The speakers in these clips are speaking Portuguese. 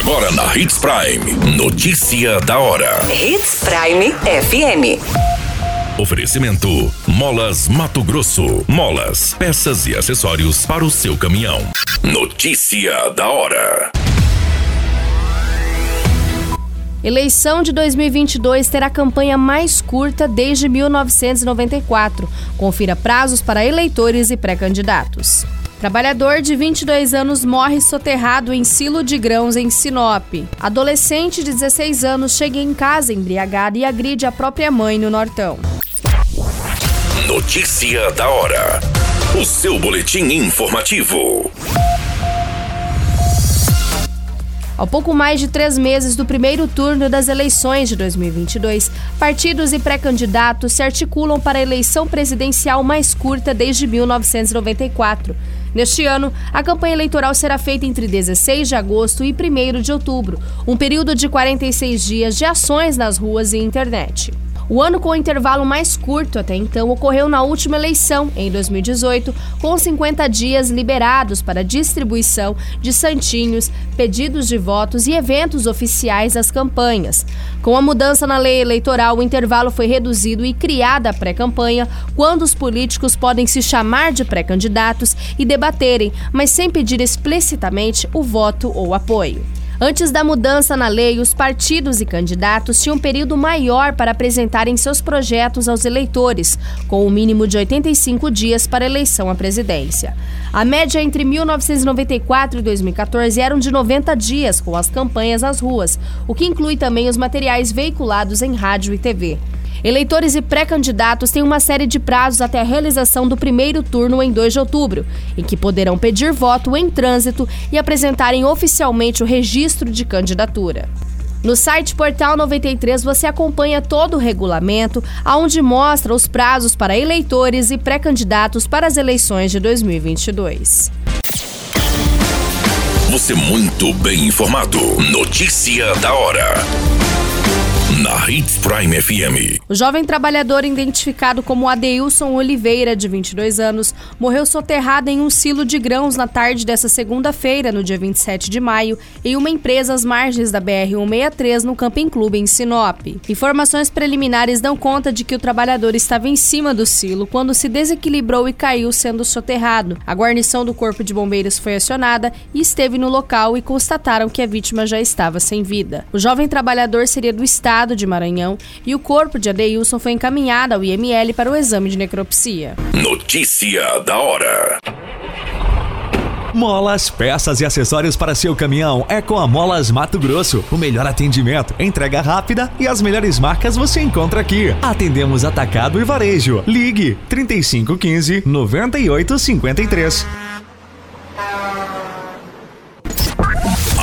Agora na Hits Prime. Notícia da hora. Hits Prime FM. Oferecimento: Molas Mato Grosso. Molas, peças e acessórios para o seu caminhão. Notícia da hora. Eleição de 2022 terá a campanha mais curta desde 1994. Confira prazos para eleitores e pré-candidatos. Trabalhador de 22 anos morre soterrado em silo de grãos em Sinop. Adolescente de 16 anos chega em casa embriagado e agride a própria mãe no Nortão. Notícia da hora. O seu boletim informativo. Ao pouco mais de três meses do primeiro turno das eleições de 2022, partidos e pré-candidatos se articulam para a eleição presidencial mais curta desde 1994. Neste ano, a campanha eleitoral será feita entre 16 de agosto e 1 de outubro, um período de 46 dias de ações nas ruas e internet. O ano com o intervalo mais curto até então ocorreu na última eleição, em 2018, com 50 dias liberados para distribuição de santinhos, pedidos de votos e eventos oficiais das campanhas. Com a mudança na lei eleitoral, o intervalo foi reduzido e criada a pré-campanha, quando os políticos podem se chamar de pré-candidatos e debaterem, mas sem pedir explicitamente o voto ou apoio. Antes da mudança na lei, os partidos e candidatos tinham um período maior para apresentarem seus projetos aos eleitores, com o um mínimo de 85 dias para eleição à presidência. A média entre 1994 e 2014 eram de 90 dias, com as campanhas nas ruas, o que inclui também os materiais veiculados em rádio e TV. Eleitores e pré-candidatos têm uma série de prazos até a realização do primeiro turno em 2 de outubro, em que poderão pedir voto em trânsito e apresentarem oficialmente o registro de candidatura. No site Portal 93 você acompanha todo o regulamento, aonde mostra os prazos para eleitores e pré-candidatos para as eleições de 2022. Você muito bem informado. Notícia da hora na Hits Prime FM. O jovem trabalhador identificado como Adeilson Oliveira, de 22 anos, morreu soterrado em um silo de grãos na tarde dessa segunda-feira, no dia 27 de maio, em uma empresa às margens da BR-163 no Camping Clube em Sinop. Informações preliminares dão conta de que o trabalhador estava em cima do silo quando se desequilibrou e caiu sendo soterrado. A guarnição do Corpo de Bombeiros foi acionada e esteve no local e constataram que a vítima já estava sem vida. O jovem trabalhador seria do estado estado de Maranhão e o corpo de Adeilson foi encaminhado ao IML para o exame de necropsia. Notícia da hora. Molas, peças e acessórios para seu caminhão é com a Molas Mato Grosso. O melhor atendimento, entrega rápida e as melhores marcas você encontra aqui. Atendemos atacado e varejo. Ligue 3515 9853. A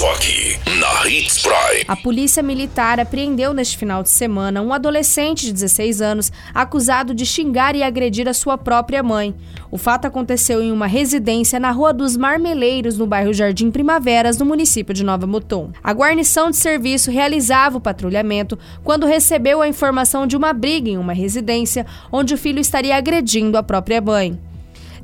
Só aqui, na Hits Prime. A polícia militar apreendeu neste final de semana um adolescente de 16 anos acusado de xingar e agredir a sua própria mãe. O fato aconteceu em uma residência na Rua dos Marmeleiros, no bairro Jardim Primaveras, no município de Nova Mutum. A guarnição de serviço realizava o patrulhamento quando recebeu a informação de uma briga em uma residência onde o filho estaria agredindo a própria mãe.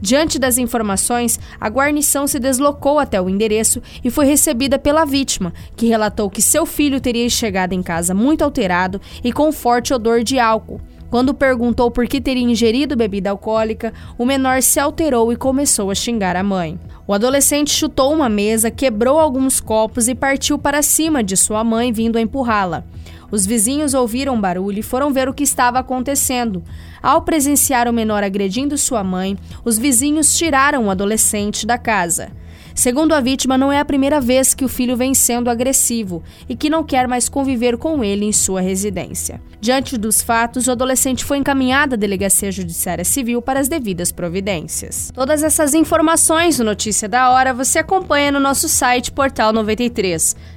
Diante das informações, a guarnição se deslocou até o endereço e foi recebida pela vítima, que relatou que seu filho teria chegado em casa muito alterado e com forte odor de álcool. Quando perguntou por que teria ingerido bebida alcoólica, o menor se alterou e começou a xingar a mãe. O adolescente chutou uma mesa, quebrou alguns copos e partiu para cima de sua mãe, vindo a empurrá-la. Os vizinhos ouviram barulho e foram ver o que estava acontecendo. Ao presenciar o menor agredindo sua mãe, os vizinhos tiraram o adolescente da casa. Segundo a vítima, não é a primeira vez que o filho vem sendo agressivo e que não quer mais conviver com ele em sua residência. Diante dos fatos, o adolescente foi encaminhado à Delegacia Judiciária Civil para as devidas providências. Todas essas informações no Notícia da Hora você acompanha no nosso site Portal 93.